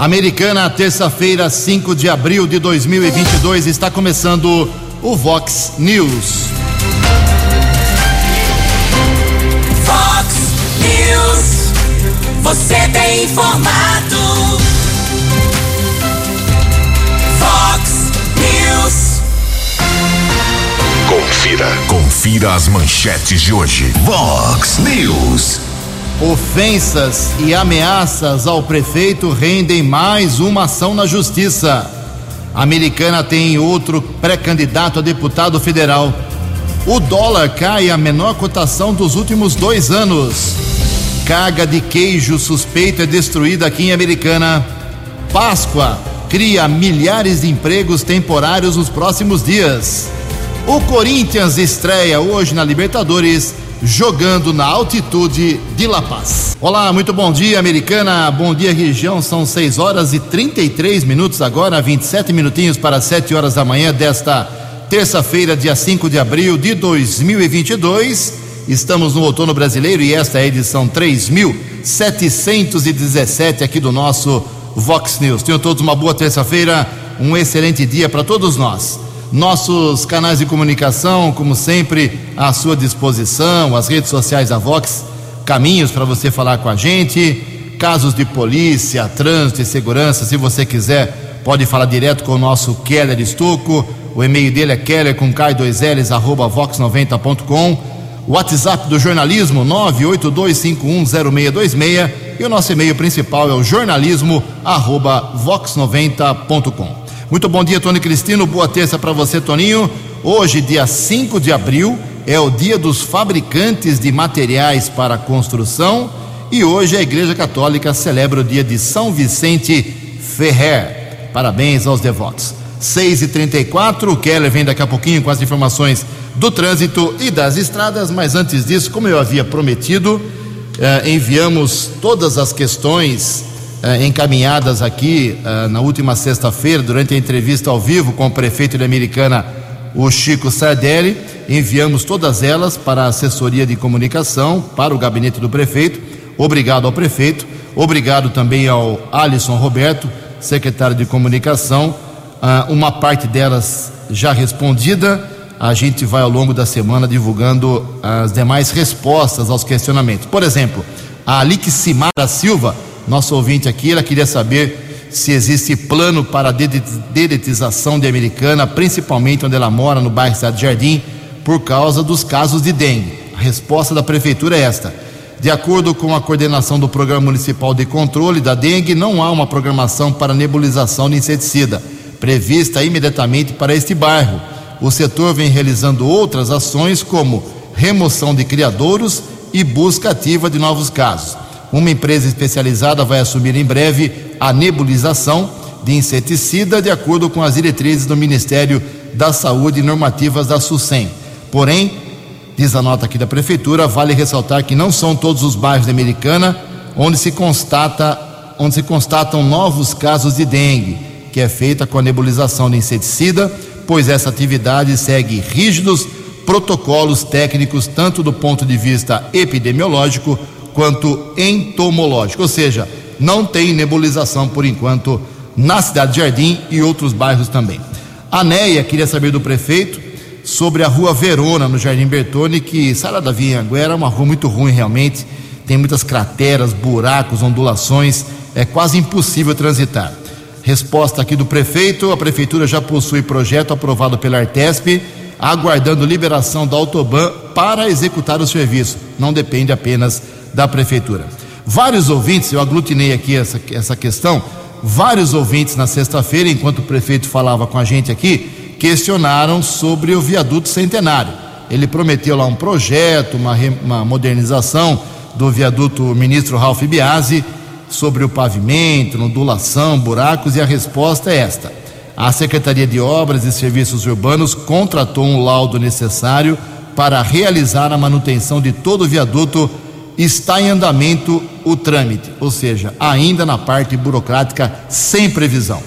Americana, terça-feira, 5 de abril de 2022, está começando o Vox News. Vox News, você tem informado. Vox News. Confira, confira as manchetes de hoje. Vox News. Ofensas e ameaças ao prefeito rendem mais uma ação na justiça. A americana tem outro pré-candidato a deputado federal. O dólar cai a menor cotação dos últimos dois anos. Carga de queijo suspeita é destruída aqui em Americana. Páscoa cria milhares de empregos temporários nos próximos dias. O Corinthians estreia hoje na Libertadores jogando na altitude de La Paz. Olá, muito bom dia, americana. Bom dia, região. São 6 horas e 33 minutos agora, 27 minutinhos para 7 horas da manhã desta terça-feira, dia 5 de abril de 2022. Estamos no outono brasileiro e esta é a edição 3717 aqui do nosso Vox News. Tenham todos uma boa terça-feira, um excelente dia para todos nós. Nossos canais de comunicação, como sempre, à sua disposição, as redes sociais da Vox, caminhos para você falar com a gente, casos de polícia, trânsito e segurança, se você quiser, pode falar direto com o nosso Keller Estuco. O e-mail dele é keller com k2ls arroba vox90.com. O WhatsApp do jornalismo 982510626 e o nosso e-mail principal é o jornalismo arroba vox90.com. Muito bom dia, Tony Cristino. Boa terça para você, Toninho. Hoje, dia 5 de abril, é o dia dos fabricantes de materiais para construção e hoje a Igreja Católica celebra o dia de São Vicente Ferrer. Parabéns aos devotos. 6 e 34 o Keller vem daqui a pouquinho com as informações do trânsito e das estradas, mas antes disso, como eu havia prometido, eh, enviamos todas as questões eh, encaminhadas aqui eh, na última sexta-feira, durante a entrevista ao vivo com o prefeito de Americana, o Chico Sardelli. Enviamos todas elas para a assessoria de comunicação, para o gabinete do prefeito. Obrigado ao prefeito, obrigado também ao Alisson Roberto, secretário de comunicação. Ah, uma parte delas já respondida. A gente vai ao longo da semana divulgando as demais respostas aos questionamentos. Por exemplo, a Aliximara Silva nosso ouvinte aqui, ela queria saber se existe plano para a dedetização de Americana, principalmente onde ela mora, no bairro Cidade Jardim, por causa dos casos de dengue. A resposta da prefeitura é esta. De acordo com a coordenação do Programa Municipal de Controle da Dengue, não há uma programação para nebulização de inseticida prevista imediatamente para este bairro. O setor vem realizando outras ações, como remoção de criadouros e busca ativa de novos casos. Uma empresa especializada vai assumir em breve a nebulização de inseticida, de acordo com as diretrizes do Ministério da Saúde e normativas da SUSEM. Porém, diz a nota aqui da Prefeitura, vale ressaltar que não são todos os bairros da Americana onde se, constata, onde se constatam novos casos de dengue, que é feita com a nebulização de inseticida, pois essa atividade segue rígidos protocolos técnicos, tanto do ponto de vista epidemiológico quanto entomológico, ou seja, não tem nebulização por enquanto na cidade de Jardim e outros bairros também. A Neia queria saber do prefeito sobre a rua Verona, no Jardim Bertone, que Sara da Vinhanguera é uma rua muito ruim realmente, tem muitas crateras, buracos, ondulações, é quase impossível transitar. Resposta aqui do prefeito: a prefeitura já possui projeto aprovado pela Artesp, aguardando liberação da Autoban para executar o serviço. Não depende apenas da prefeitura. Vários ouvintes, eu aglutinei aqui essa, essa questão, vários ouvintes na sexta-feira, enquanto o prefeito falava com a gente aqui, questionaram sobre o viaduto centenário. Ele prometeu lá um projeto, uma, uma modernização do viaduto ministro Ralph Biasi sobre o pavimento, ondulação, buracos, e a resposta é esta. A Secretaria de Obras e Serviços Urbanos contratou um laudo necessário para realizar a manutenção de todo o viaduto está em andamento o trâmite, ou seja, ainda na parte burocrática, sem previsão.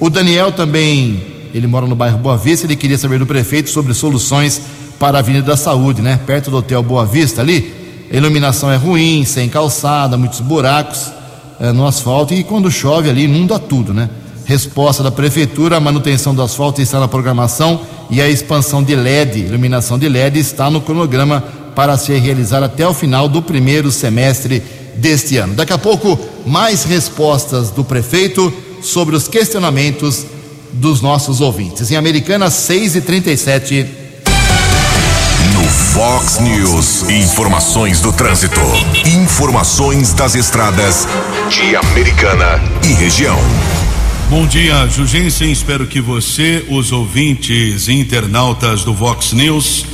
O Daniel também, ele mora no bairro Boa Vista, ele queria saber do prefeito sobre soluções para a Avenida da Saúde, né? Perto do Hotel Boa Vista ali, a iluminação é ruim, sem calçada, muitos buracos. eh, no asfalto e quando chove ali inunda tudo, né? Resposta da prefeitura: a manutenção do asfalto está na programação e a expansão de LED, iluminação de LED, está no cronograma para ser realizada até o final do primeiro semestre deste ano. Daqui a pouco, mais respostas do prefeito sobre os questionamentos dos nossos ouvintes. Em Americana, 6 e 37 No Fox News, informações do trânsito. Informações das estradas de Americana e região. Bom dia, Jugensen. Espero que você, os ouvintes e internautas do Vox News,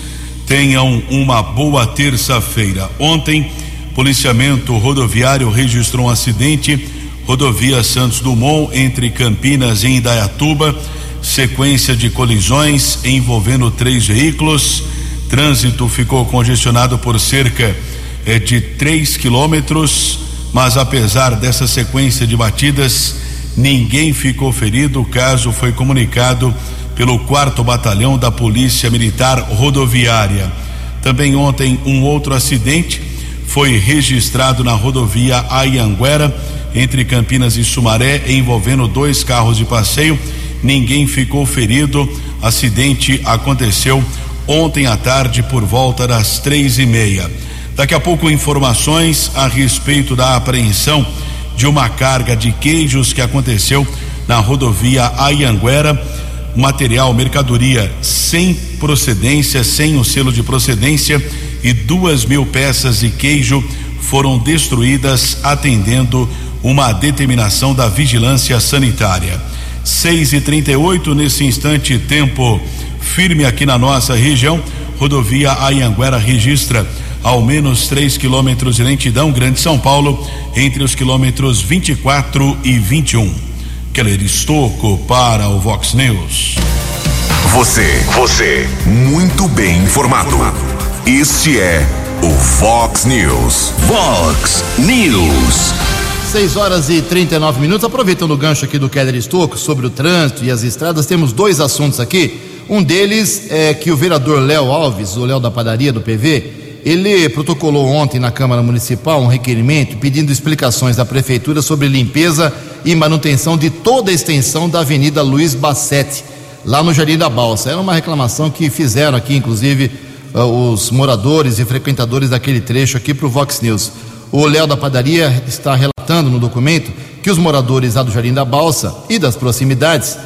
tenham uma boa terça-feira. Ontem, policiamento rodoviário registrou um acidente, rodovia Santos Dumont, entre Campinas e Indaiatuba, sequência de colisões envolvendo três veículos. Trânsito ficou congestionado por cerca eh, de 3 quilômetros, mas apesar dessa sequência de batidas, ninguém ficou ferido. O caso foi comunicado pelo quarto batalhão da Polícia Militar Rodoviária. Também ontem um outro acidente foi registrado na rodovia Ayanguera, entre Campinas e Sumaré, envolvendo dois carros de passeio. Ninguém ficou ferido. Acidente aconteceu ontem à tarde por volta das três e meia. Daqui a pouco informações a respeito da apreensão de uma carga de queijos que aconteceu na rodovia Ayanguera material, mercadoria sem procedência, sem o selo de procedência e duas mil peças de queijo foram destruídas atendendo uma determinação da vigilância sanitária. 6 e 38 nesse instante, tempo firme aqui na nossa região. Rodovia Ayanguera registra ao menos 3 quilômetros de lentidão, Grande São Paulo, entre os quilômetros 24 e 21. Keller Estocco para o Vox News. Você, você, muito bem informado. Este é o Fox News. Fox News. 6 horas e 39 minutos. Aproveitando o gancho aqui do Keller Estocco sobre o trânsito e as estradas, temos dois assuntos aqui. Um deles é que o vereador Léo Alves, o Léo da padaria do PV, ele protocolou ontem na Câmara Municipal um requerimento pedindo explicações da Prefeitura sobre limpeza e manutenção de toda a extensão da Avenida Luiz Bassetti, lá no Jardim da Balsa. Era uma reclamação que fizeram aqui, inclusive, uh, os moradores e frequentadores daquele trecho aqui para o Vox News. O Léo da Padaria está relatando no documento que os moradores lá do Jardim da Balsa e das proximidades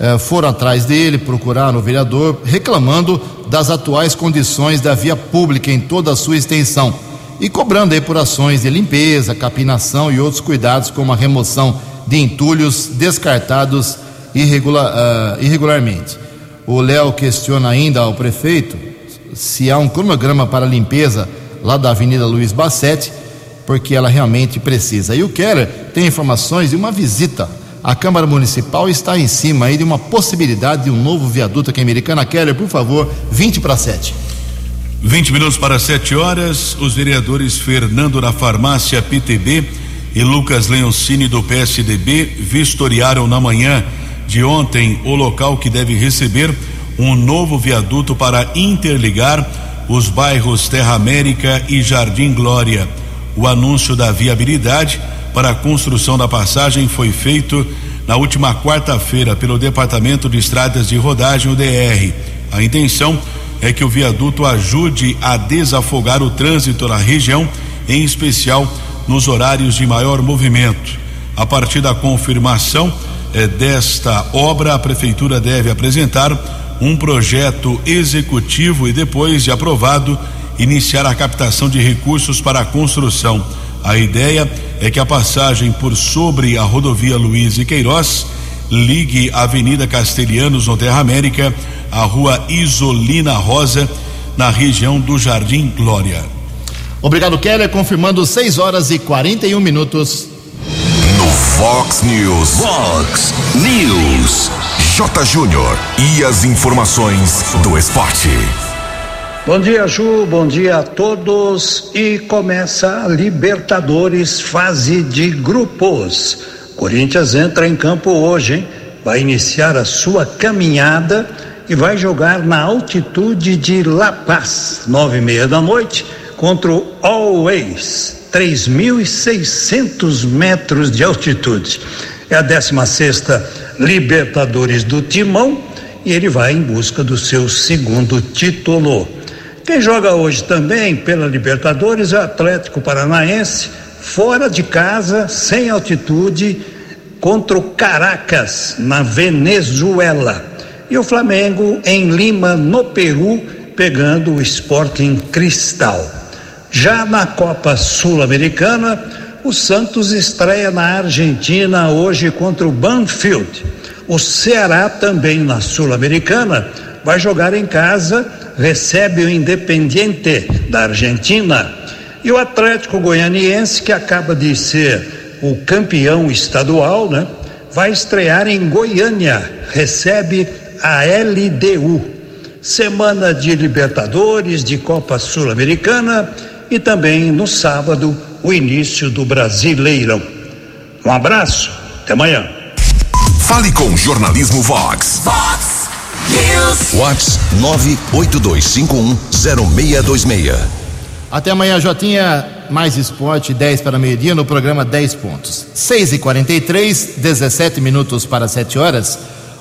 uh, foram atrás dele, procuraram o vereador, reclamando das atuais condições da via pública em toda a sua extensão e cobrando aí por ações de limpeza, capinação e outros cuidados, como a remoção de entulhos descartados irregular, uh, irregularmente. O Léo questiona ainda ao prefeito se há um cronograma para limpeza lá da Avenida Luiz Bassetti, porque ela realmente precisa. E o Keller tem informações de uma visita à Câmara Municipal está em cima aí de uma possibilidade de um novo viaduto aqui em Americana. Keller, por favor, 20 para 7. 20 minutos para 7 horas, os vereadores Fernando da Farmácia PTB e Lucas Leoncini do PSDB vistoriaram na manhã de ontem o local que deve receber um novo viaduto para interligar os bairros Terra América e Jardim Glória. O anúncio da viabilidade para a construção da passagem foi feito na última quarta-feira pelo Departamento de Estradas de Rodagem, o DR. A intenção é que o viaduto ajude a desafogar o trânsito na região, em especial nos horários de maior movimento. A partir da confirmação eh, desta obra, a prefeitura deve apresentar um projeto executivo e depois de aprovado, iniciar a captação de recursos para a construção. A ideia é que a passagem por sobre a rodovia Luiz e Queiroz ligue a Avenida Castelhanos no Terra América à Rua Isolina Rosa na região do Jardim Glória. Obrigado, Keller. Confirmando 6 horas e 41 minutos. No Fox News. Fox News. J. Júnior. E as informações do esporte. Bom dia, Ju. Bom dia a todos. E começa a Libertadores fase de grupos. Corinthians entra em campo hoje, hein? Vai iniciar a sua caminhada e vai jogar na altitude de La Paz, nove e meia da noite, contra o Always 3.600 metros de altitude. É a 16 Libertadores do Timão e ele vai em busca do seu segundo título. Quem joga hoje também pela Libertadores é o Atlético Paranaense, fora de casa, sem altitude, contra o Caracas, na Venezuela. E o Flamengo em Lima, no Peru, pegando o Sporting Cristal. Já na Copa Sul-Americana, o Santos estreia na Argentina hoje contra o Banfield. O Ceará também na Sul-Americana vai jogar em casa, recebe o Independiente da Argentina. E o Atlético Goianiense, que acaba de ser o campeão estadual, né? Vai estrear em Goiânia, recebe a LDU. Semana de Libertadores, de Copa Sul-Americana e também no sábado o início do Brasileirão. Um abraço, até amanhã. Fale com o Jornalismo Vox. Vox News. Vox 982510626. Até amanhã, Jotinha. Mais esporte, 10 para meio-dia, no programa 10 pontos. 6 e 43 17 minutos para 7 horas.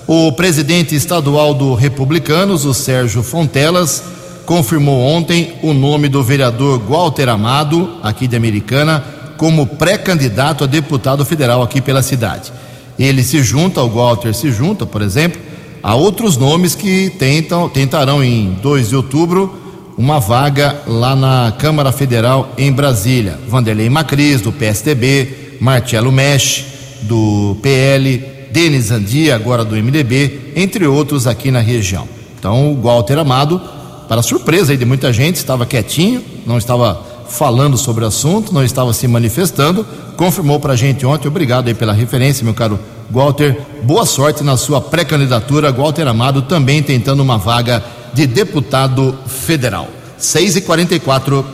O presidente estadual do Republicanos, o Sérgio Fontelas, confirmou ontem o nome do vereador Walter Amado, aqui de Americana, como pré-candidato a deputado federal aqui pela cidade. Ele se junta, o Walter se junta, por exemplo, a outros nomes que tentam, tentarão em 2 de outubro uma vaga lá na Câmara Federal em Brasília. Vanderlei Macris, do PSDB, Marcelo Mesh, do PL, Denis Andia, agora do MDB, entre outros aqui na região. Então, o Walter Amado, para surpresa aí de muita gente, estava quietinho, não estava falando sobre o assunto, não estava se manifestando, confirmou para a gente ontem. Obrigado aí pela referência, meu caro Walter. Boa sorte na sua pré-candidatura. Walter Amado também tentando uma vaga de deputado federal. 6 e 44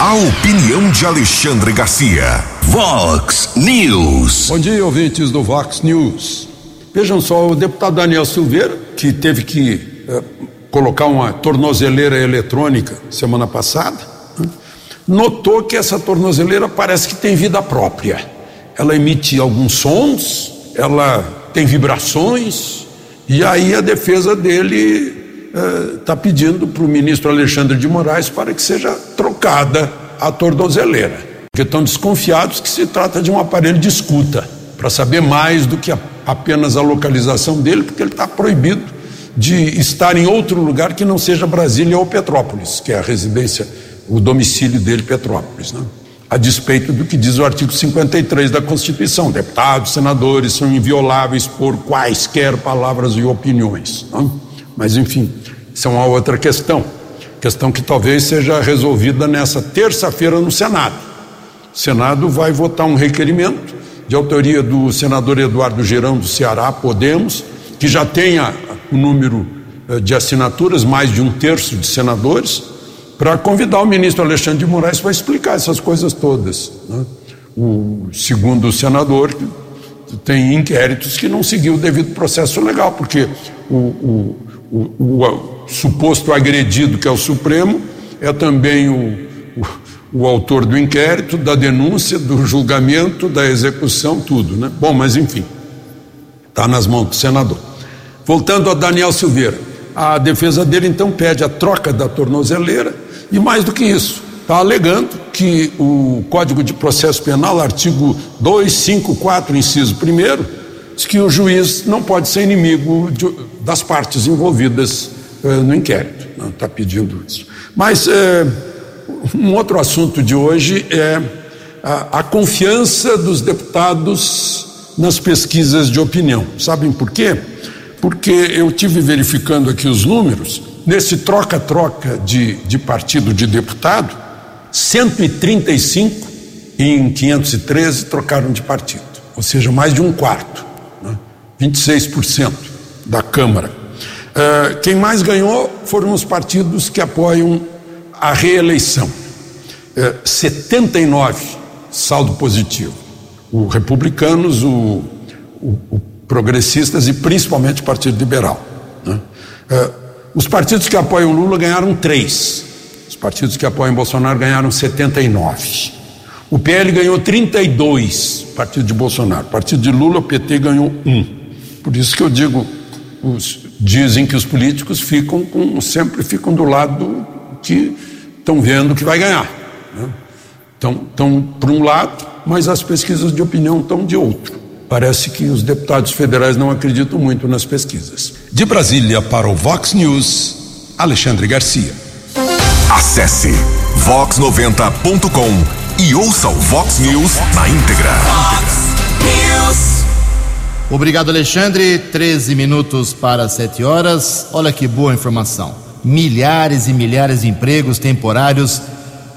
A opinião de Alexandre Garcia. Vox News. Bom dia, ouvintes do Vox News. Vejam só, o deputado Daniel Silveira, que teve que eh, colocar uma tornozeleira eletrônica semana passada, né, notou que essa tornozeleira parece que tem vida própria. Ela emite alguns sons, ela tem vibrações, e aí a defesa dele está pedindo para o ministro Alexandre de Moraes para que seja trocada a tornozeleira, porque estão desconfiados que se trata de um aparelho de escuta, para saber mais do que a, apenas a localização dele, porque ele está proibido de estar em outro lugar que não seja Brasília ou Petrópolis, que é a residência, o domicílio dele, Petrópolis. Né? A despeito do que diz o artigo 53 da Constituição: deputados, senadores são invioláveis por quaisquer palavras e opiniões. Né? Mas, enfim, isso é uma outra questão. Questão que talvez seja resolvida nessa terça-feira no Senado. O Senado vai votar um requerimento de autoria do senador Eduardo Girão do Ceará, Podemos, que já tenha o número eh, de assinaturas, mais de um terço de senadores, para convidar o ministro Alexandre de Moraes para explicar essas coisas todas. Né? O segundo senador tem inquéritos que não seguiu o devido processo legal, porque o, o, o, o suposto agredido, que é o Supremo, é também o, o, autor do inquérito, da denúncia, do julgamento, da execução, tudo. Né? Bom, mas enfim, está nas mãos do senador. Voltando a Daniel Silveira, a defesa dele então pede a troca da tornozeleira e mais do que isso, está alegando que o Código de Processo Penal, artigo 254, inciso 1, diz que o juiz não pode ser inimigo de, das partes envolvidas eh, no inquérito. Não está pedindo isso. Mas eh, um outro assunto de hoje é a, a confiança dos deputados nas pesquisas de opinião. Sabem por quê? Porque eu tive verificando aqui os números, nesse troca-troca de, de partido de deputado, 135 em 513 trocaram de partido, ou seja, mais de um quarto, né? 26% da Câmara. Uh, quem mais ganhou foram os partidos que apoiam a reeleição. Uh, 79 saldo positivo. O Republicanos, o, o, o Progressistas e principalmente o Partido Liberal. Né? Uh, os partidos que apoiam Lula ganharam três Os partidos que apoiam Bolsonaro ganharam 79. O PL ganhou 32, partido de Bolsonaro. Partido de Lula, o PT ganhou um. Por isso que eu digo, os, dizem que os políticos ficam com, sempre ficam do lado que estão vendo que vai ganhar. Né? Então, estão por um lado, mas as pesquisas de opinião estão de outro. Parece que os deputados federais não acreditam muito nas pesquisas. De Brasília para o Vox News, Alexandre Garcia. Acesse vox90.com e ouça o Vox News na íntegra. Obrigado, Alexandre. 13 minutos para 7 horas. Olha que boa informação. Milhares e milhares de empregos temporários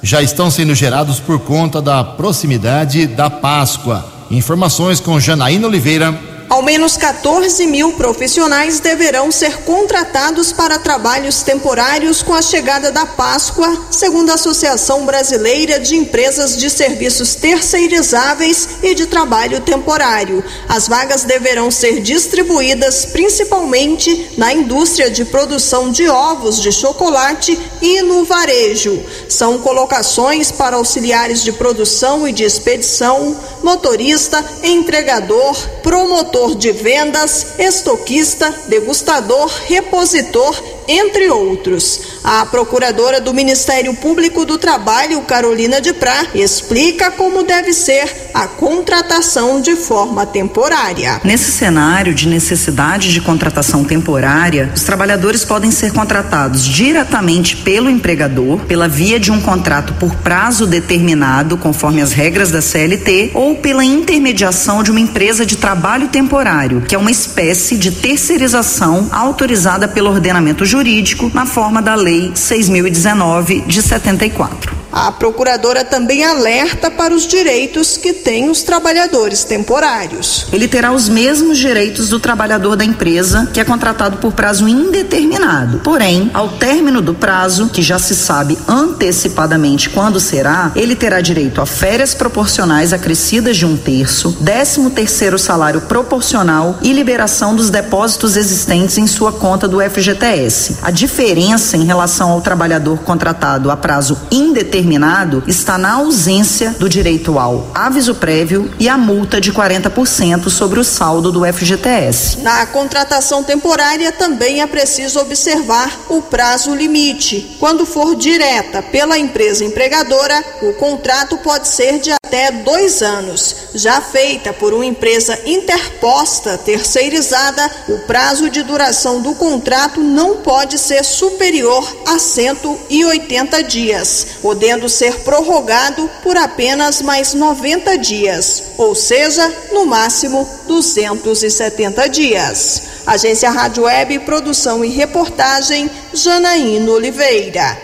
já estão sendo gerados por conta da proximidade da Páscoa. Informações com Janaína Oliveira. Ao menos 14 mil profissionais deverão ser contratados para trabalhos temporários com a chegada da Páscoa, segundo a Associação Brasileira de Empresas de Serviços Terceirizáveis e de Trabalho Temporário. As vagas deverão ser distribuídas principalmente na indústria de produção de ovos de chocolate e no varejo. São colocações para auxiliares de produção e de expedição, motorista, entregador, promotor de vendas, estoquista, degustador, repositor, entre outros. A procuradora do Ministério Público do Trabalho, Carolina de Prá, explica como deve ser a contratação de forma temporária. Nesse cenário de necessidade de contratação temporária, os trabalhadores podem ser contratados diretamente pelo empregador, pela via de um contrato por prazo determinado, conforme as regras da CLT, ou pela intermediação de uma empresa de trabalho temporário, que é uma espécie de terceirização autorizada pelo ordenamento jurídico jurídico na forma da Lei 6019 de 74. A procuradora também alerta para os direitos que têm os trabalhadores temporários. Ele terá os mesmos direitos do trabalhador da empresa que é contratado por prazo indeterminado. Porém, ao término do prazo, que já se sabe antecipadamente quando será, ele terá direito a férias proporcionais acrescidas de um terço, décimo terceiro salário proporcional e liberação dos depósitos existentes em sua conta do FGTS. A diferença em relação ao trabalhador contratado a prazo indeterminado determinado está na ausência do direito ao aviso prévio e a multa de 40% sobre o saldo do FGTS. Na contratação temporária também é preciso observar o prazo limite. Quando for direta pela empresa empregadora, o contrato pode ser de até dois anos. Já feita por uma empresa interposta terceirizada, o prazo de duração do contrato não pode ser superior a 180 dias, podendo ser prorrogado por apenas mais 90 dias, ou seja, no máximo 270 dias. Agência Rádio Web, produção e reportagem, Janaíno Oliveira.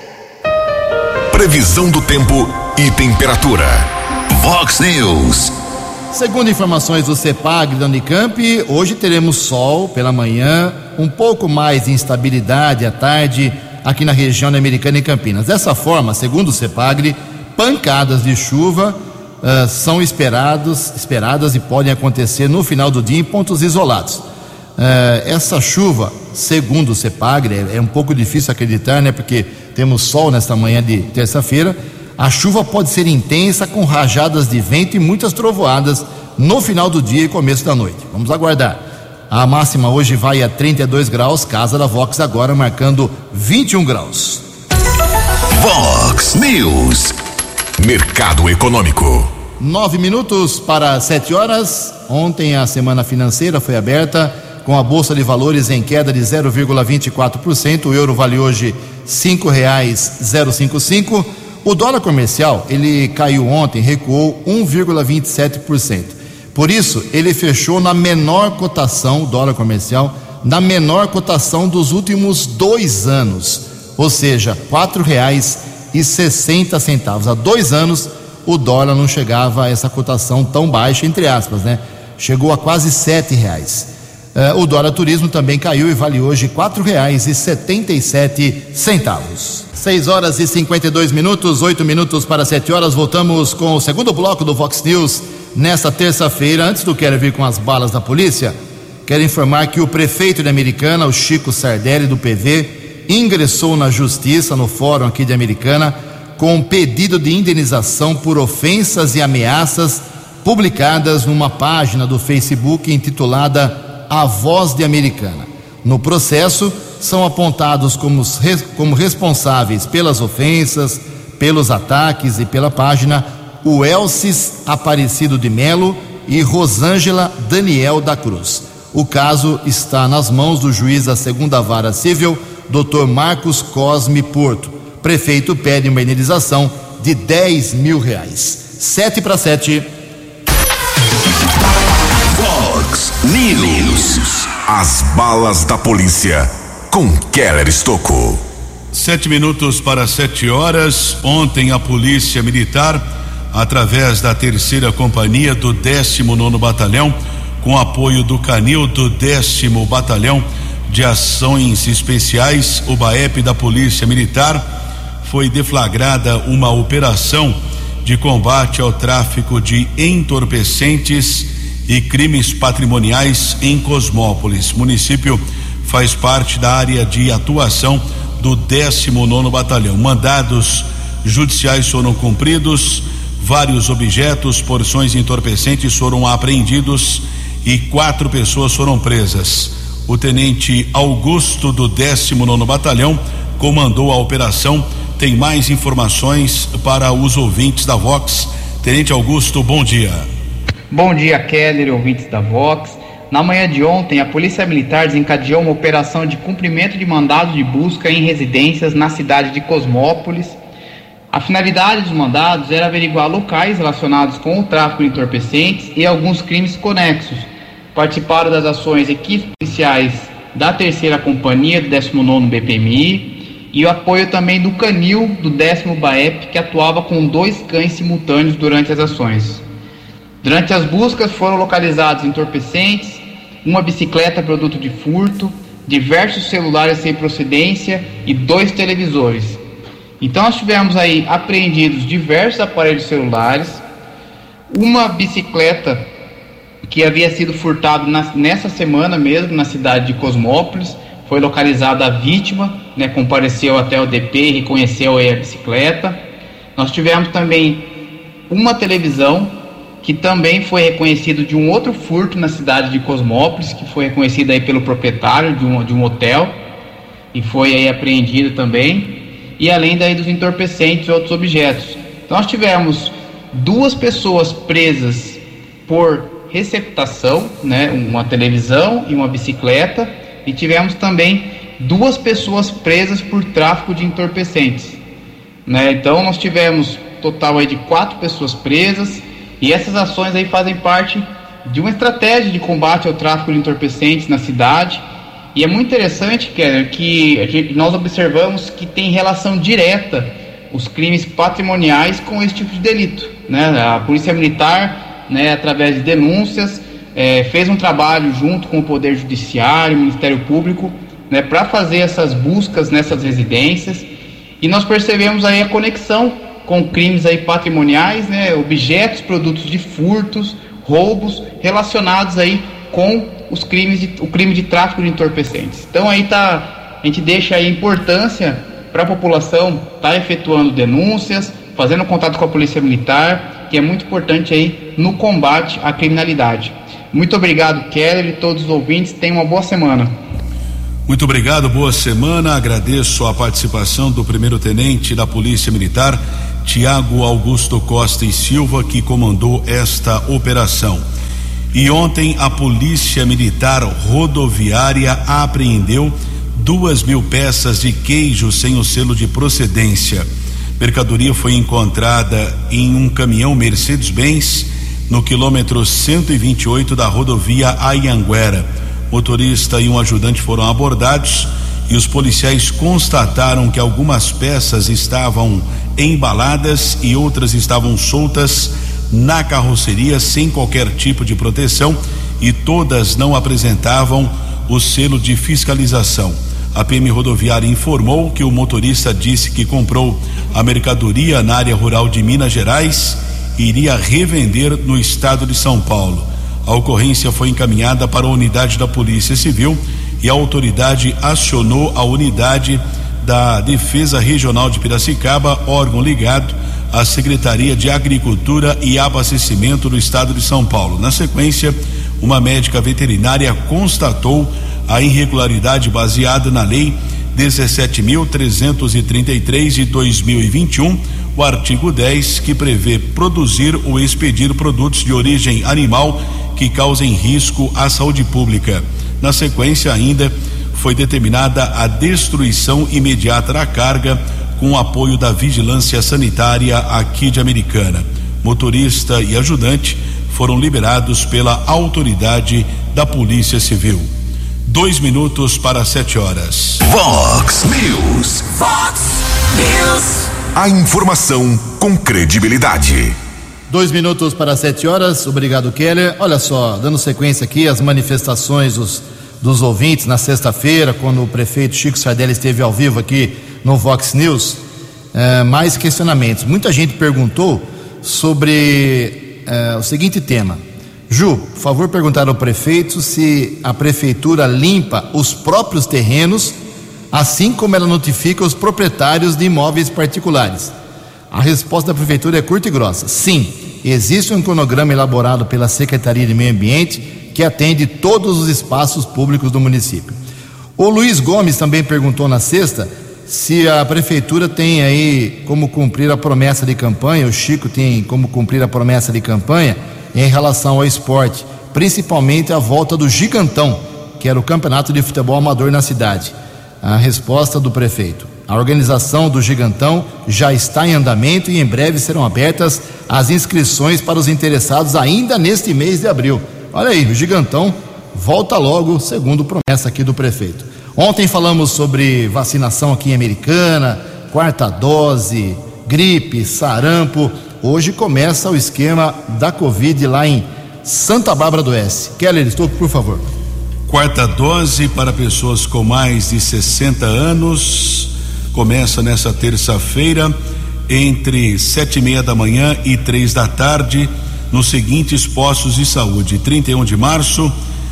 Previsão do tempo e temperatura. Vox News. Segundo informações do CEPAG da Unicamp, hoje teremos sol pela manhã, um pouco mais de instabilidade à tarde aqui na região da Americana e Campinas. Dessa forma, segundo o CEPAGRE, pancadas de chuva uh, são esperados, esperadas e podem acontecer no final do dia em pontos isolados. Uh, essa chuva, segundo o CEPAGRE, é, é um pouco difícil acreditar, né? Porque temos sol nesta manhã de terça-feira. A chuva pode ser intensa com rajadas de vento e muitas trovoadas no final do dia e começo da noite. Vamos aguardar. A máxima hoje vai a 32 graus, casa da Vox agora marcando 21 graus. Vox News. Mercado Econômico. Nove minutos para sete horas. Ontem a semana financeira foi aberta com a Bolsa de Valores em queda de 0,24%. O euro vale hoje cinco reais 055. O dólar comercial ele caiu ontem, recuou 1,27%. Por isso, ele fechou na menor cotação, o dólar comercial, na menor cotação dos últimos dois anos, ou seja, sessenta centavos. Há dois anos o dólar não chegava a essa cotação tão baixa, entre aspas, né? Chegou a quase sete reais. Uh, o dólar turismo também caiu e vale hoje sete centavos. Seis horas e cinquenta e dois minutos, oito minutos para sete horas. Voltamos com o segundo bloco do Vox News nesta terça-feira. Antes do Quero Vir com as balas da polícia, quero informar que o prefeito de Americana, o Chico Sardelli, do PV, ingressou na justiça, no fórum aqui de Americana, com um pedido de indenização por ofensas e ameaças publicadas numa página do Facebook intitulada A Voz de Americana. No processo, são apontados como, como responsáveis pelas ofensas, pelos ataques e pela página o Elcis Aparecido de Melo e Rosângela Daniel da Cruz. O caso está nas mãos do juiz da segunda vara civil, Dr. Marcos Cosme Porto. Prefeito pede uma indenização de 10 mil reais. Sete para sete. Fox News. As balas da polícia com Keller Estocou. Sete minutos para sete horas. Ontem a polícia militar, através da terceira companhia do 19 Batalhão, com apoio do Canil do décimo Batalhão de Ações Especiais, o BAEP da Polícia Militar, foi deflagrada uma operação de combate ao tráfico de entorpecentes e crimes patrimoniais em Cosmópolis. Município faz parte da área de atuação do 19 Batalhão. Mandados judiciais foram cumpridos, vários objetos, porções entorpecentes foram apreendidos e quatro pessoas foram presas. O tenente Augusto do 19 Batalhão comandou a operação. Tem mais informações para os ouvintes da Vox. Tenente Augusto, bom dia. Bom dia, Keller, ouvintes da Vox. Na manhã de ontem, a Polícia Militar desencadeou uma operação de cumprimento de mandados de busca em residências na cidade de Cosmópolis. A finalidade dos mandados era averiguar locais relacionados com o tráfico de entorpecentes e alguns crimes conexos Participaram das ações equipes policiais da terceira companhia do 19 BPMI e o apoio também do Canil do 10 BAEP, que atuava com dois cães simultâneos durante as ações. Durante as buscas foram localizados entorpecentes, uma bicicleta produto de furto, diversos celulares sem procedência e dois televisores. Então nós tivemos aí apreendidos diversos aparelhos celulares, uma bicicleta que havia sido furtado na, nessa semana mesmo na cidade de Cosmópolis. Foi localizada a vítima, né, compareceu até o DP reconheceu a bicicleta. Nós tivemos também uma televisão que também foi reconhecido de um outro furto na cidade de Cosmópolis, que foi reconhecido aí pelo proprietário de um, de um hotel e foi aí apreendido também. E além daí dos entorpecentes e outros objetos. Então nós tivemos duas pessoas presas por receptação, né, uma televisão e uma bicicleta, e tivemos também duas pessoas presas por tráfico de entorpecentes. Né? Então nós tivemos total aí de quatro pessoas presas e essas ações aí fazem parte de uma estratégia de combate ao tráfico de entorpecentes na cidade. E é muito interessante, Keller, que nós observamos que tem relação direta os crimes patrimoniais com esse tipo de delito. Né? A Polícia Militar né, através de denúncias, é, fez um trabalho junto com o Poder Judiciário, o Ministério Público, né, para fazer essas buscas nessas residências. E nós percebemos aí a conexão com crimes aí patrimoniais, né, objetos, produtos de furtos, roubos relacionados aí com os crimes de, o crime de tráfico de entorpecentes. Então aí tá, a gente deixa aí importância para a população estar tá efetuando denúncias, fazendo contato com a Polícia Militar, que é muito importante aí no combate à criminalidade. Muito obrigado, Keller e todos os ouvintes. Tenham uma boa semana. Muito obrigado, boa semana. Agradeço a participação do primeiro tenente da Polícia Militar, Tiago Augusto Costa e Silva, que comandou esta operação. E ontem a Polícia Militar Rodoviária apreendeu duas mil peças de queijo sem o selo de procedência. Mercadoria foi encontrada em um caminhão Mercedes-Benz no quilômetro 128 da rodovia Ayanguera. Motorista e um ajudante foram abordados e os policiais constataram que algumas peças estavam embaladas e outras estavam soltas na carroceria sem qualquer tipo de proteção e todas não apresentavam o selo de fiscalização. A PM rodoviária informou que o motorista disse que comprou a mercadoria na área rural de Minas Gerais e iria revender no estado de São Paulo. A ocorrência foi encaminhada para a unidade da Polícia Civil e a autoridade acionou a unidade da Defesa Regional de Piracicaba, órgão ligado à Secretaria de Agricultura e Abastecimento do Estado de São Paulo. Na sequência, uma médica veterinária constatou a irregularidade baseada na Lei 17.333 de 2021, o artigo 10, que prevê produzir ou expedir produtos de origem animal que causem risco à saúde pública. Na sequência, ainda foi determinada a destruição imediata da carga com o apoio da vigilância sanitária aqui de Americana. Motorista e ajudante foram liberados pela autoridade da Polícia Civil. Dois minutos para sete horas. Vox News. Fox News. A informação com credibilidade. Dois minutos para sete horas. Obrigado, Keller. Olha só, dando sequência aqui às manifestações dos, dos ouvintes na sexta-feira, quando o prefeito Chico Sardelli esteve ao vivo aqui no Vox News. É, mais questionamentos. Muita gente perguntou sobre é, o seguinte tema. Ju, por favor, perguntar ao prefeito se a prefeitura limpa os próprios terrenos, assim como ela notifica os proprietários de imóveis particulares. A resposta da prefeitura é curta e grossa. Sim, existe um cronograma elaborado pela Secretaria de Meio Ambiente que atende todos os espaços públicos do município. O Luiz Gomes também perguntou na sexta se a prefeitura tem aí como cumprir a promessa de campanha, o Chico tem como cumprir a promessa de campanha em relação ao esporte, principalmente a volta do Gigantão, que era o campeonato de futebol amador na cidade. A resposta do prefeito: a organização do Gigantão já está em andamento e em breve serão abertas as inscrições para os interessados ainda neste mês de abril. Olha aí, o Gigantão volta logo, segundo promessa aqui do prefeito. Ontem falamos sobre vacinação aqui em Americana, quarta dose, gripe, sarampo. Hoje começa o esquema da Covid lá em Santa Bárbara do Oeste. Keller, estou por favor. Quarta dose para pessoas com mais de 60 anos começa nessa terça-feira entre sete e meia da manhã e três da tarde nos seguintes postos de saúde: 31 de março,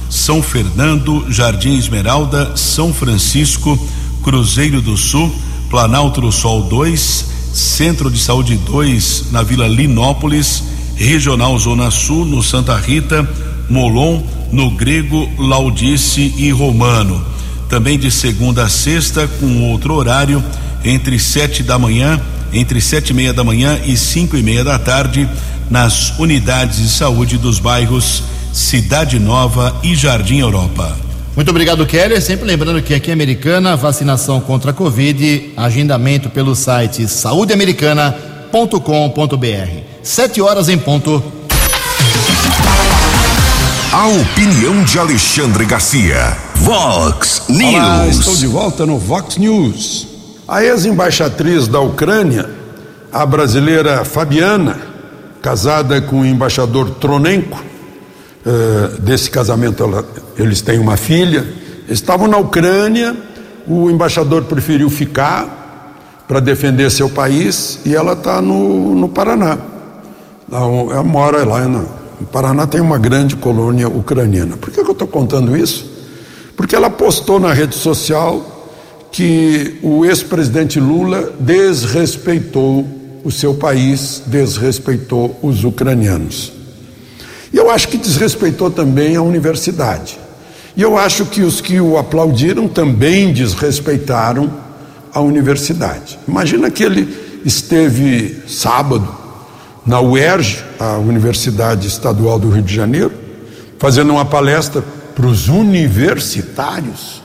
São Fernando, Jardim Esmeralda, São Francisco, Cruzeiro do Sul, Planalto do Sol 2, Centro de Saúde 2 na Vila Linópolis, Regional Zona Sul no Santa Rita, Molon no Grego, Laudice e Romano. Também de segunda a sexta com outro horário entre sete da manhã, entre sete e meia da manhã e cinco e meia da tarde nas unidades de saúde dos bairros Cidade Nova e Jardim Europa. Muito obrigado, Keller. Sempre lembrando que aqui em Americana, vacinação contra a Covid, agendamento pelo site saudeamericana.com.br. Sete horas em ponto. A opinião de Alexandre Garcia. Vox News. Olá, estou de volta no Vox News. A ex-embaixatriz da Ucrânia, a brasileira Fabiana, casada com o embaixador Tronenko, Uh, desse casamento ela, eles têm uma filha. Estavam na Ucrânia, o embaixador preferiu ficar para defender seu país e ela está no, no Paraná. Ela mora lá no, no Paraná, tem uma grande colônia ucraniana. Por que, que eu estou contando isso? Porque ela postou na rede social que o ex-presidente Lula desrespeitou o seu país, desrespeitou os ucranianos. E eu acho que desrespeitou também a universidade. E eu acho que os que o aplaudiram também desrespeitaram a universidade. Imagina que ele esteve sábado na UERJ, a Universidade Estadual do Rio de Janeiro, fazendo uma palestra para os universitários.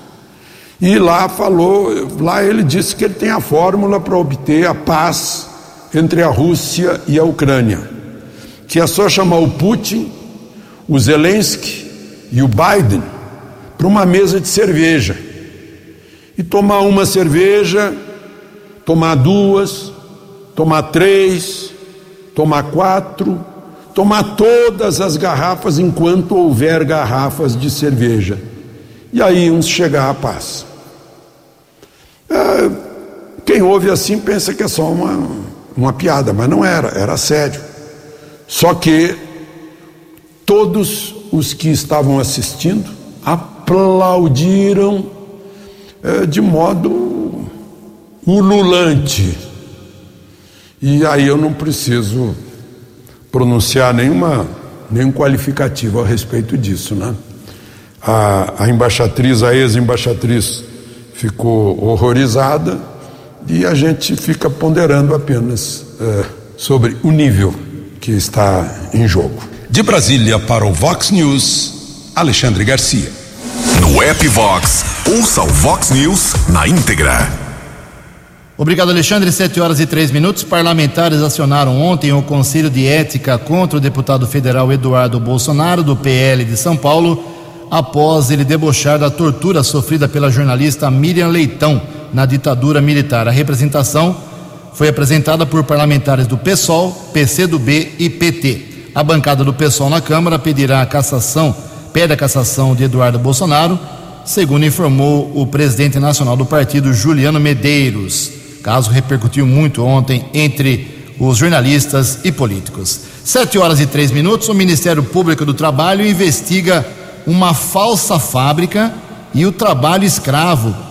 E lá falou, lá ele disse que ele tem a fórmula para obter a paz entre a Rússia e a Ucrânia que é só chamar o Putin, o Zelensky e o Biden para uma mesa de cerveja e tomar uma cerveja, tomar duas, tomar três, tomar quatro, tomar todas as garrafas enquanto houver garrafas de cerveja. E aí uns chegar à paz. É, quem ouve assim pensa que é só uma, uma piada, mas não era, era sério. Só que todos os que estavam assistindo aplaudiram é, de modo ululante. E aí eu não preciso pronunciar nenhuma, nenhum qualificativo a respeito disso, né? A, a embaixatriz, a ex-embaixatriz, ficou horrorizada e a gente fica ponderando apenas é, sobre o nível que está em jogo. De Brasília para o Vox News, Alexandre Garcia. No app Vox, ouça o Vox News na íntegra. Obrigado, Alexandre. Sete horas e três minutos. Parlamentares acionaram ontem o Conselho de Ética contra o deputado federal Eduardo Bolsonaro, do PL de São Paulo, após ele debochar da tortura sofrida pela jornalista Miriam Leitão na ditadura militar. A representação foi apresentada por parlamentares do PSOL, PCdoB e PT. A bancada do PSOL na Câmara pedirá a cassação, pede a cassação de Eduardo Bolsonaro, segundo informou o presidente nacional do partido, Juliano Medeiros. Caso repercutiu muito ontem entre os jornalistas e políticos. Sete horas e três minutos, o Ministério Público do Trabalho investiga uma falsa fábrica e o trabalho escravo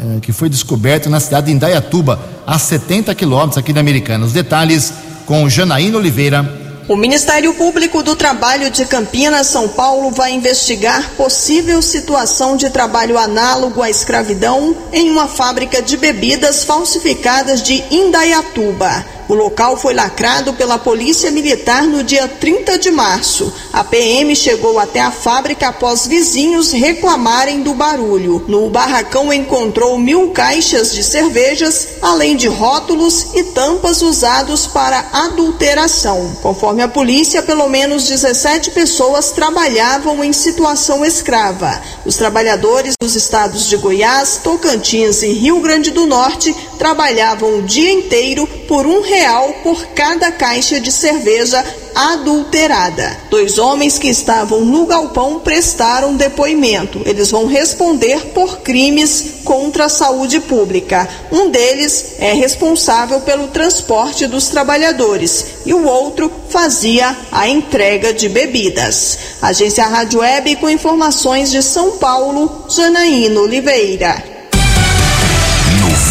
eh, que foi descoberto na cidade de Indaiatuba, a 70 quilômetros aqui da Americana. Os detalhes com Janaína Oliveira. O Ministério Público do Trabalho de Campinas, São Paulo, vai investigar possível situação de trabalho análogo à escravidão em uma fábrica de bebidas falsificadas de Indaiatuba. O local foi lacrado pela Polícia Militar no dia 30 de março. A PM chegou até a fábrica após vizinhos reclamarem do barulho. No barracão encontrou mil caixas de cervejas, além de rótulos e tampas usados para adulteração. Conforme a polícia, pelo menos 17 pessoas trabalhavam em situação escrava. Os trabalhadores dos estados de Goiás, Tocantins e Rio Grande do Norte trabalhavam o dia inteiro por um real por cada caixa de cerveja adulterada. Dois homens que estavam no galpão prestaram depoimento. Eles vão responder por crimes contra a saúde pública. Um deles é responsável pelo transporte dos trabalhadores e o outro fazia a entrega de bebidas. Agência Rádio Web com informações de São Paulo, Janaína Oliveira.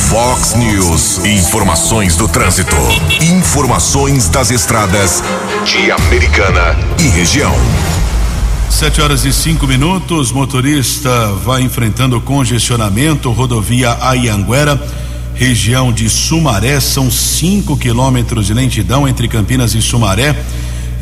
Fox News. Informações do trânsito. Informações das estradas de Americana e região. Sete horas e cinco minutos. Motorista vai enfrentando congestionamento. Rodovia Ayanguera, região de Sumaré. São cinco quilômetros de lentidão entre Campinas e Sumaré.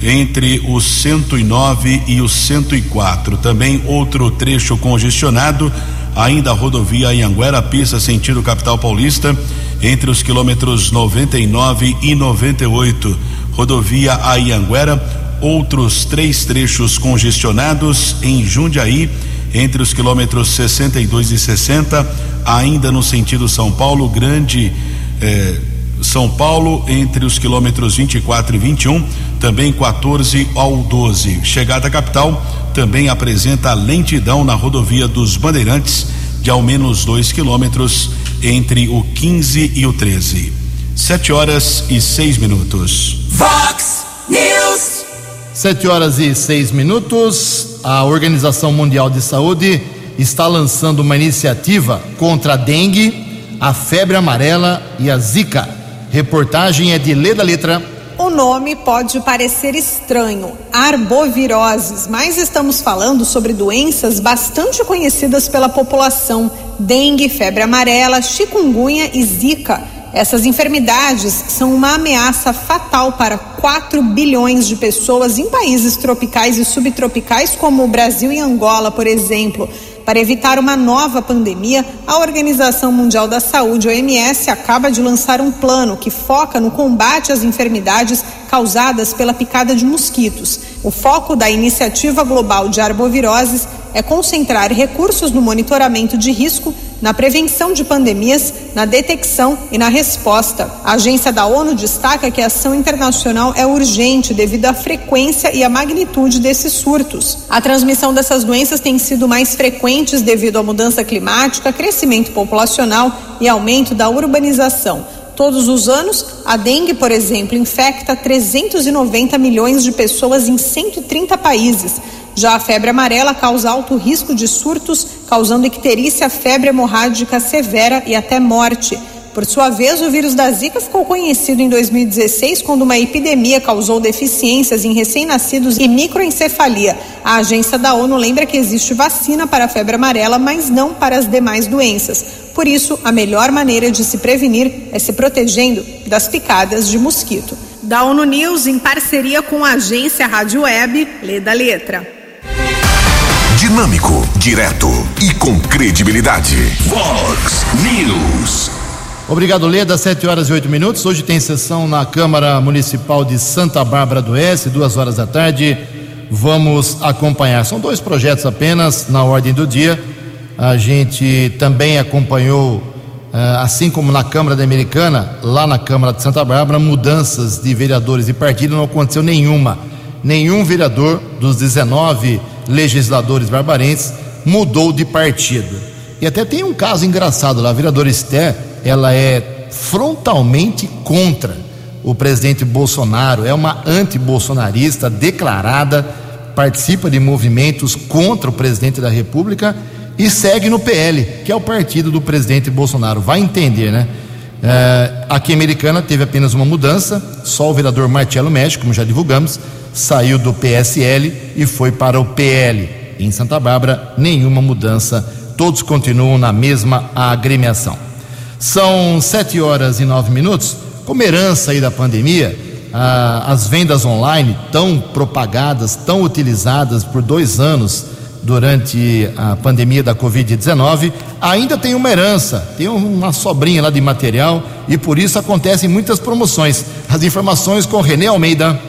Entre o 109 e o 104. Também outro trecho congestionado ainda a rodovia Anhanguera, pista sentido capital paulista, entre os quilômetros 99 e 98. Rodovia Anhanguera, outros três trechos congestionados em Jundiaí, entre os quilômetros 62 e 60, ainda no sentido São Paulo, grande. Eh, são Paulo, entre os quilômetros 24 e 21, também 14 ao 12. Chegada à capital, também apresenta lentidão na rodovia dos Bandeirantes, de ao menos 2 quilômetros, entre o 15 e o 13. 7 horas e 6 minutos. Vox News. 7 horas e 6 minutos. A Organização Mundial de Saúde está lançando uma iniciativa contra a dengue, a febre amarela e a zika Reportagem é de Leda Letra. O nome pode parecer estranho, arboviroses, mas estamos falando sobre doenças bastante conhecidas pela população: dengue, febre amarela, chikungunya e zika. Essas enfermidades são uma ameaça fatal para 4 bilhões de pessoas em países tropicais e subtropicais como o Brasil e Angola, por exemplo. Para evitar uma nova pandemia, a Organização Mundial da Saúde, OMS, acaba de lançar um plano que foca no combate às enfermidades causadas pela picada de mosquitos. O foco da Iniciativa Global de Arboviroses é concentrar recursos no monitoramento de risco, na prevenção de pandemias, na detecção e na resposta. A agência da ONU destaca que a ação internacional é urgente devido à frequência e à magnitude desses surtos. A transmissão dessas doenças tem sido mais frequente devido à mudança climática, crescimento populacional e aumento da urbanização. Todos os anos, a dengue, por exemplo, infecta 390 milhões de pessoas em 130 países. Já a febre amarela causa alto risco de surtos, causando icterícia, febre hemorrágica severa e até morte. Por sua vez, o vírus da Zika ficou conhecido em 2016 quando uma epidemia causou deficiências em recém-nascidos e microencefalia. A agência da ONU lembra que existe vacina para a febre amarela, mas não para as demais doenças. Por isso, a melhor maneira de se prevenir é se protegendo das picadas de mosquito. Da ONU News, em parceria com a agência Rádio Web, lê da letra. Dinâmico, direto e com credibilidade. Vox News. Obrigado, Leda. 7 horas e 8 minutos. Hoje tem sessão na Câmara Municipal de Santa Bárbara do Oeste, duas horas da tarde. Vamos acompanhar. São dois projetos apenas na ordem do dia. A gente também acompanhou, assim como na Câmara da Americana, lá na Câmara de Santa Bárbara, mudanças de vereadores de partido. Não aconteceu nenhuma. Nenhum vereador dos 19 legisladores barbarenses mudou de partido. E até tem um caso engraçado lá, a vereadora Esther ela é frontalmente contra o presidente Bolsonaro, é uma anti-bolsonarista declarada, participa de movimentos contra o presidente da República e segue no PL, que é o partido do presidente Bolsonaro. Vai entender, né? É, aqui em Americana teve apenas uma mudança, só o vereador Marcelo México, como já divulgamos, saiu do PSL e foi para o PL. Em Santa Bárbara, nenhuma mudança, todos continuam na mesma agremiação. São sete horas e nove minutos. Como herança aí da pandemia, ah, as vendas online tão propagadas, tão utilizadas por dois anos durante a pandemia da Covid-19, ainda tem uma herança, tem uma sobrinha lá de material e por isso acontecem muitas promoções. As informações com Renê Almeida.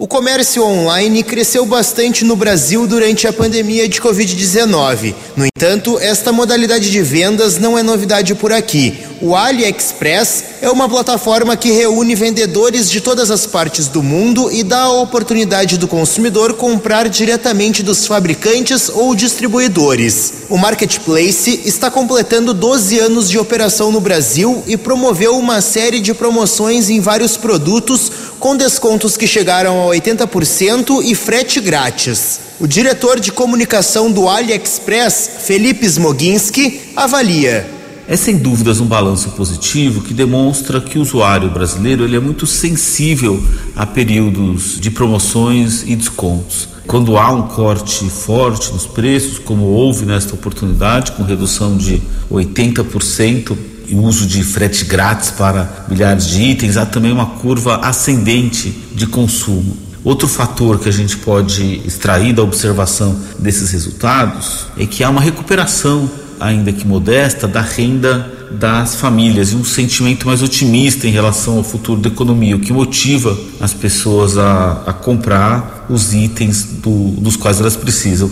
O comércio online cresceu bastante no Brasil durante a pandemia de Covid-19. No entanto, esta modalidade de vendas não é novidade por aqui. O AliExpress é uma plataforma que reúne vendedores de todas as partes do mundo e dá a oportunidade do consumidor comprar diretamente dos fabricantes ou distribuidores. O marketplace está completando 12 anos de operação no Brasil e promoveu uma série de promoções em vários produtos com descontos que chegaram a 80% e frete grátis. O diretor de comunicação do AliExpress, Felipe Smoginski, avalia é sem dúvidas um balanço positivo que demonstra que o usuário brasileiro ele é muito sensível a períodos de promoções e descontos. Quando há um corte forte nos preços, como houve nesta oportunidade, com redução de 80% e uso de frete grátis para milhares de itens, há também uma curva ascendente de consumo. Outro fator que a gente pode extrair da observação desses resultados é que há uma recuperação ainda que modesta, da renda das famílias e um sentimento mais otimista em relação ao futuro da economia, o que motiva as pessoas a, a comprar os itens do, dos quais elas precisam.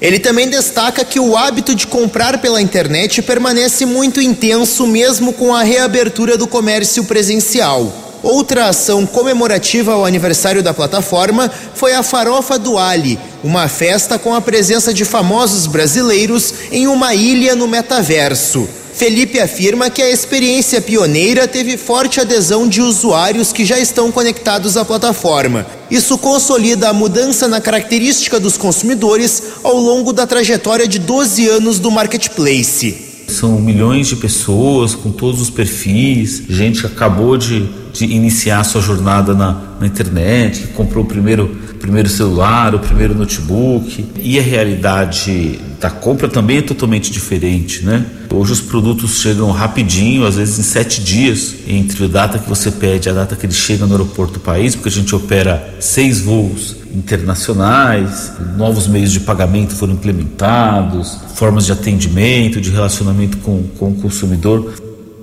Ele também destaca que o hábito de comprar pela internet permanece muito intenso mesmo com a reabertura do comércio presencial. Outra ação comemorativa ao aniversário da plataforma foi a Farofa do Ali, uma festa com a presença de famosos brasileiros em uma ilha no metaverso. Felipe afirma que a experiência pioneira teve forte adesão de usuários que já estão conectados à plataforma. Isso consolida a mudança na característica dos consumidores ao longo da trajetória de 12 anos do marketplace. São milhões de pessoas com todos os perfis, gente que acabou de, de iniciar sua jornada na, na internet, que comprou o primeiro, primeiro celular, o primeiro notebook. E a realidade da compra também é totalmente diferente, né? Hoje os produtos chegam rapidinho, às vezes em sete dias, entre a data que você pede e a data que ele chega no aeroporto do país, porque a gente opera seis voos internacionais, novos meios de pagamento foram implementados, formas de atendimento, de relacionamento com, com o consumidor.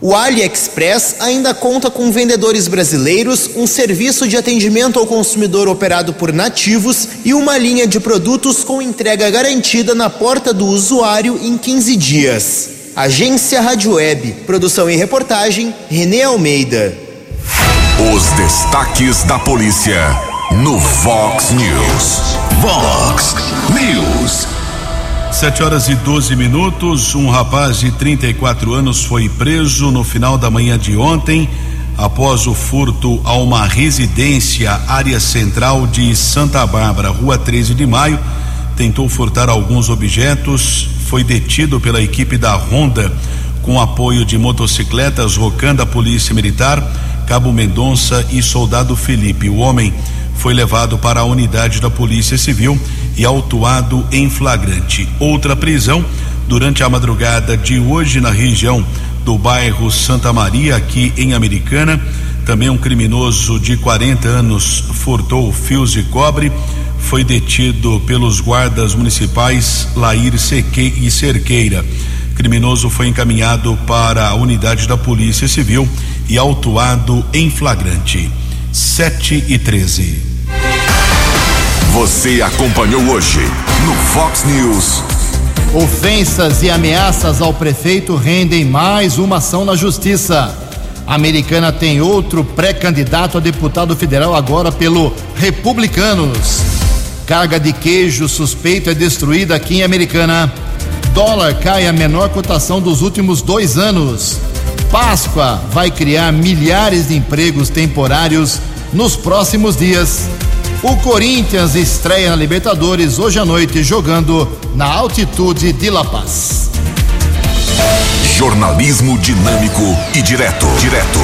O AliExpress ainda conta com vendedores brasileiros, um serviço de atendimento ao consumidor operado por nativos e uma linha de produtos com entrega garantida na porta do usuário em 15 dias. Agência Rádio Web, produção e reportagem, Renê Almeida. Os destaques da polícia no Vox News. Vox News. Sete horas e 12 minutos. Um rapaz de 34 anos foi preso no final da manhã de ontem, após o furto a uma residência, área central de Santa Bárbara, rua 13 de maio. Tentou furtar alguns objetos, foi detido pela equipe da Ronda, com apoio de motocicletas Rocanda Polícia Militar, Cabo Mendonça e Soldado Felipe. O homem foi levado para a unidade da Polícia Civil e autuado em flagrante. Outra prisão durante a madrugada de hoje na região do bairro Santa Maria, aqui em Americana. Também um criminoso de 40 anos furtou fios de cobre, foi detido pelos guardas municipais Lair Seque e Cerqueira. Criminoso foi encaminhado para a unidade da Polícia Civil e autuado em flagrante. 7 e 13. Você acompanhou hoje no Fox News. Ofensas e ameaças ao prefeito rendem mais uma ação na justiça. A americana tem outro pré-candidato a deputado federal agora pelo Republicanos. Carga de queijo suspeito é destruída aqui em Americana. Dólar cai a menor cotação dos últimos dois anos. Páscoa vai criar milhares de empregos temporários nos próximos dias. O Corinthians estreia na Libertadores hoje à noite jogando na altitude de La Paz. Jornalismo dinâmico e direto. Direto.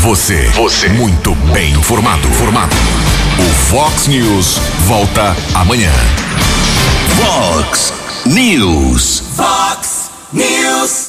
Você. Você. Muito bem informado. Formado. O Fox News volta amanhã. Fox News. Fox News.